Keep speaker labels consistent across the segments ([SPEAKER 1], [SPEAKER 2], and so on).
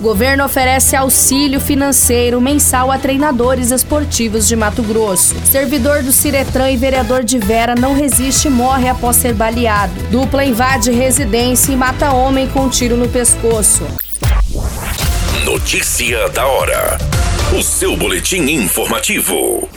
[SPEAKER 1] Governo oferece auxílio financeiro mensal a treinadores esportivos de Mato Grosso. Servidor do Ciretran e vereador de Vera não resiste e morre após ser baleado. Dupla invade residência e mata homem com tiro no pescoço.
[SPEAKER 2] Notícia da hora. O seu boletim informativo.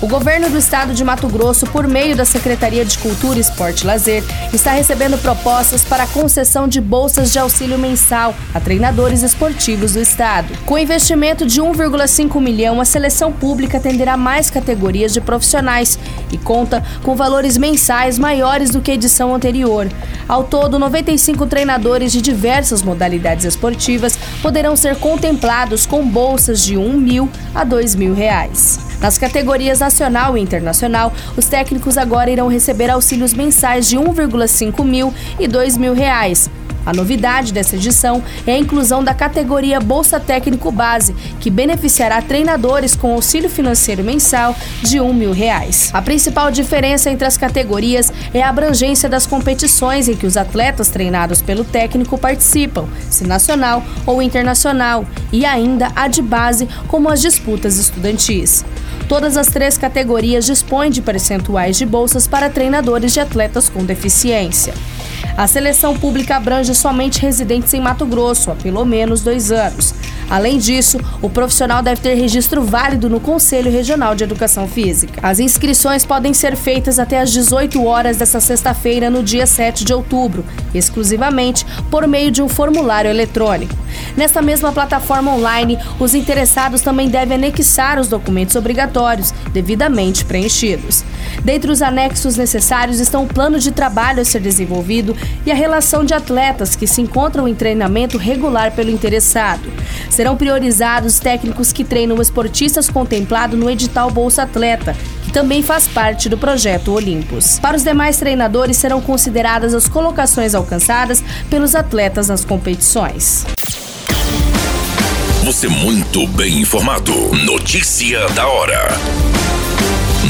[SPEAKER 1] O governo do estado de Mato Grosso, por meio da Secretaria de Cultura, Esporte e Lazer, está recebendo propostas para a concessão de bolsas de auxílio mensal a treinadores esportivos do estado. Com investimento de 1,5 milhão, a seleção pública atenderá mais categorias de profissionais e conta com valores mensais maiores do que a edição anterior. Ao todo, 95 treinadores de diversas modalidades esportivas poderão ser contemplados com bolsas de 1 mil a 2 mil reais. Nas categorias nacional e internacional, os técnicos agora irão receber auxílios mensais de 1,5 mil e 2 mil reais. A novidade dessa edição é a inclusão da categoria Bolsa Técnico Base, que beneficiará treinadores com auxílio financeiro mensal de um mil reais. A principal diferença entre as categorias é a abrangência das competições em que os atletas treinados pelo técnico participam, se nacional ou internacional, e ainda a de base, como as disputas estudantis. Todas as três categorias dispõem de percentuais de bolsas para treinadores de atletas com deficiência. A seleção pública abrange somente residentes em Mato Grosso há pelo menos dois anos. Além disso, o profissional deve ter registro válido no Conselho Regional de Educação Física. As inscrições podem ser feitas até às 18 horas desta sexta-feira, no dia 7 de outubro, exclusivamente por meio de um formulário eletrônico. Nesta mesma plataforma online, os interessados também devem anexar os documentos obrigatórios, devidamente preenchidos. Dentre os anexos necessários estão o plano de trabalho a ser desenvolvido e a relação de atletas que se encontram em treinamento regular pelo interessado. Serão priorizados técnicos que treinam esportistas contemplados no edital Bolsa Atleta, que também faz parte do projeto Olimpos. Para os demais treinadores serão consideradas as colocações alcançadas pelos atletas nas competições.
[SPEAKER 2] Você muito bem informado. Notícia da hora.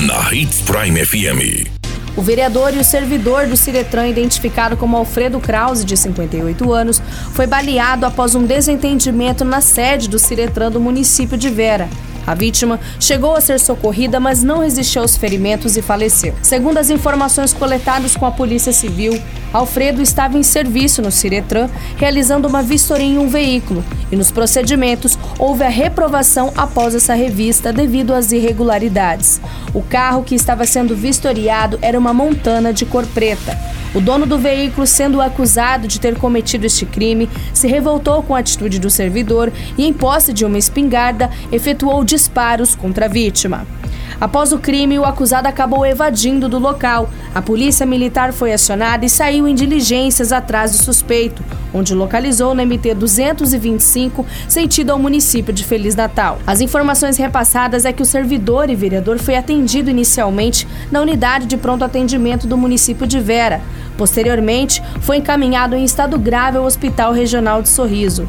[SPEAKER 2] Na Hits Prime FM.
[SPEAKER 1] O vereador e o servidor do Ciretran, identificado como Alfredo Krause, de 58 anos, foi baleado após um desentendimento na sede do Ciretran do município de Vera. A vítima chegou a ser socorrida, mas não resistiu aos ferimentos e faleceu. Segundo as informações coletadas com a Polícia Civil, Alfredo estava em serviço no Ciretran, realizando uma vistoria em um veículo, e nos procedimentos houve a reprovação após essa revista devido às irregularidades. O carro que estava sendo vistoriado era uma montana de cor preta. O dono do veículo, sendo acusado de ter cometido este crime, se revoltou com a atitude do servidor e, em posse de uma espingarda, efetuou disparos contra a vítima. Após o crime, o acusado acabou evadindo do local. A polícia militar foi acionada e saiu em diligências atrás do suspeito, onde localizou na MT 225, sentido ao município de Feliz Natal. As informações repassadas é que o servidor e vereador foi atendido inicialmente na unidade de pronto atendimento do município de Vera. Posteriormente, foi encaminhado em estado grave ao Hospital Regional de Sorriso.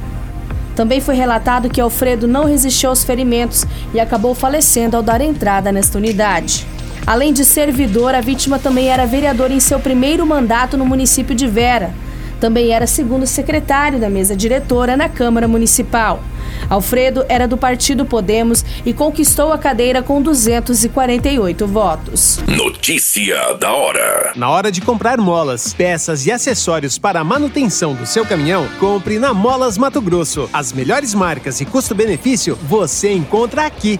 [SPEAKER 1] Também foi relatado que Alfredo não resistiu aos ferimentos e acabou falecendo ao dar entrada nesta unidade. Além de servidor, a vítima também era vereador em seu primeiro mandato no município de Vera. Também era segundo secretário da mesa diretora na Câmara Municipal. Alfredo era do partido Podemos e conquistou a cadeira com 248 votos.
[SPEAKER 2] Notícia da hora.
[SPEAKER 3] Na hora de comprar molas, peças e acessórios para a manutenção do seu caminhão, compre na Molas Mato Grosso. As melhores marcas e custo-benefício você encontra aqui.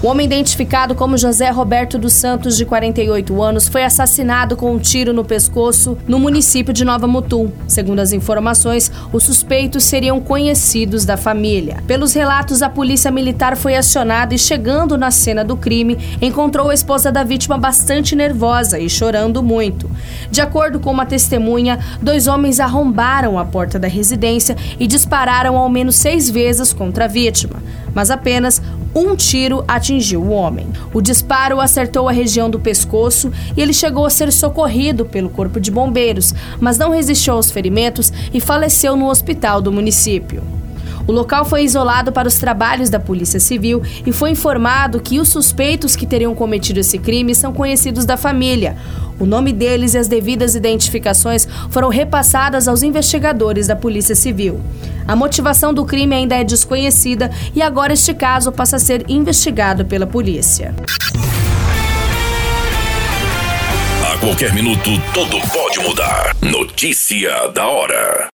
[SPEAKER 1] O homem identificado como José Roberto dos Santos, de 48 anos, foi assassinado com um tiro no pescoço no município de Nova Mutum. Segundo as informações, os suspeitos seriam conhecidos da família. Pelos relatos, a polícia militar foi acionada e, chegando na cena do crime, encontrou a esposa da vítima bastante nervosa e chorando muito. De acordo com uma testemunha, dois homens arrombaram a porta da residência e dispararam ao menos seis vezes contra a vítima, mas apenas um tiro atingiu o homem. O disparo acertou a região do pescoço e ele chegou a ser socorrido pelo Corpo de Bombeiros, mas não resistiu aos ferimentos e faleceu no hospital do município. O local foi isolado para os trabalhos da Polícia Civil e foi informado que os suspeitos que teriam cometido esse crime são conhecidos da família. O nome deles e as devidas identificações foram repassadas aos investigadores da Polícia Civil. A motivação do crime ainda é desconhecida e agora este caso passa a ser investigado pela polícia.
[SPEAKER 2] A qualquer minuto, tudo pode mudar. Notícia da hora.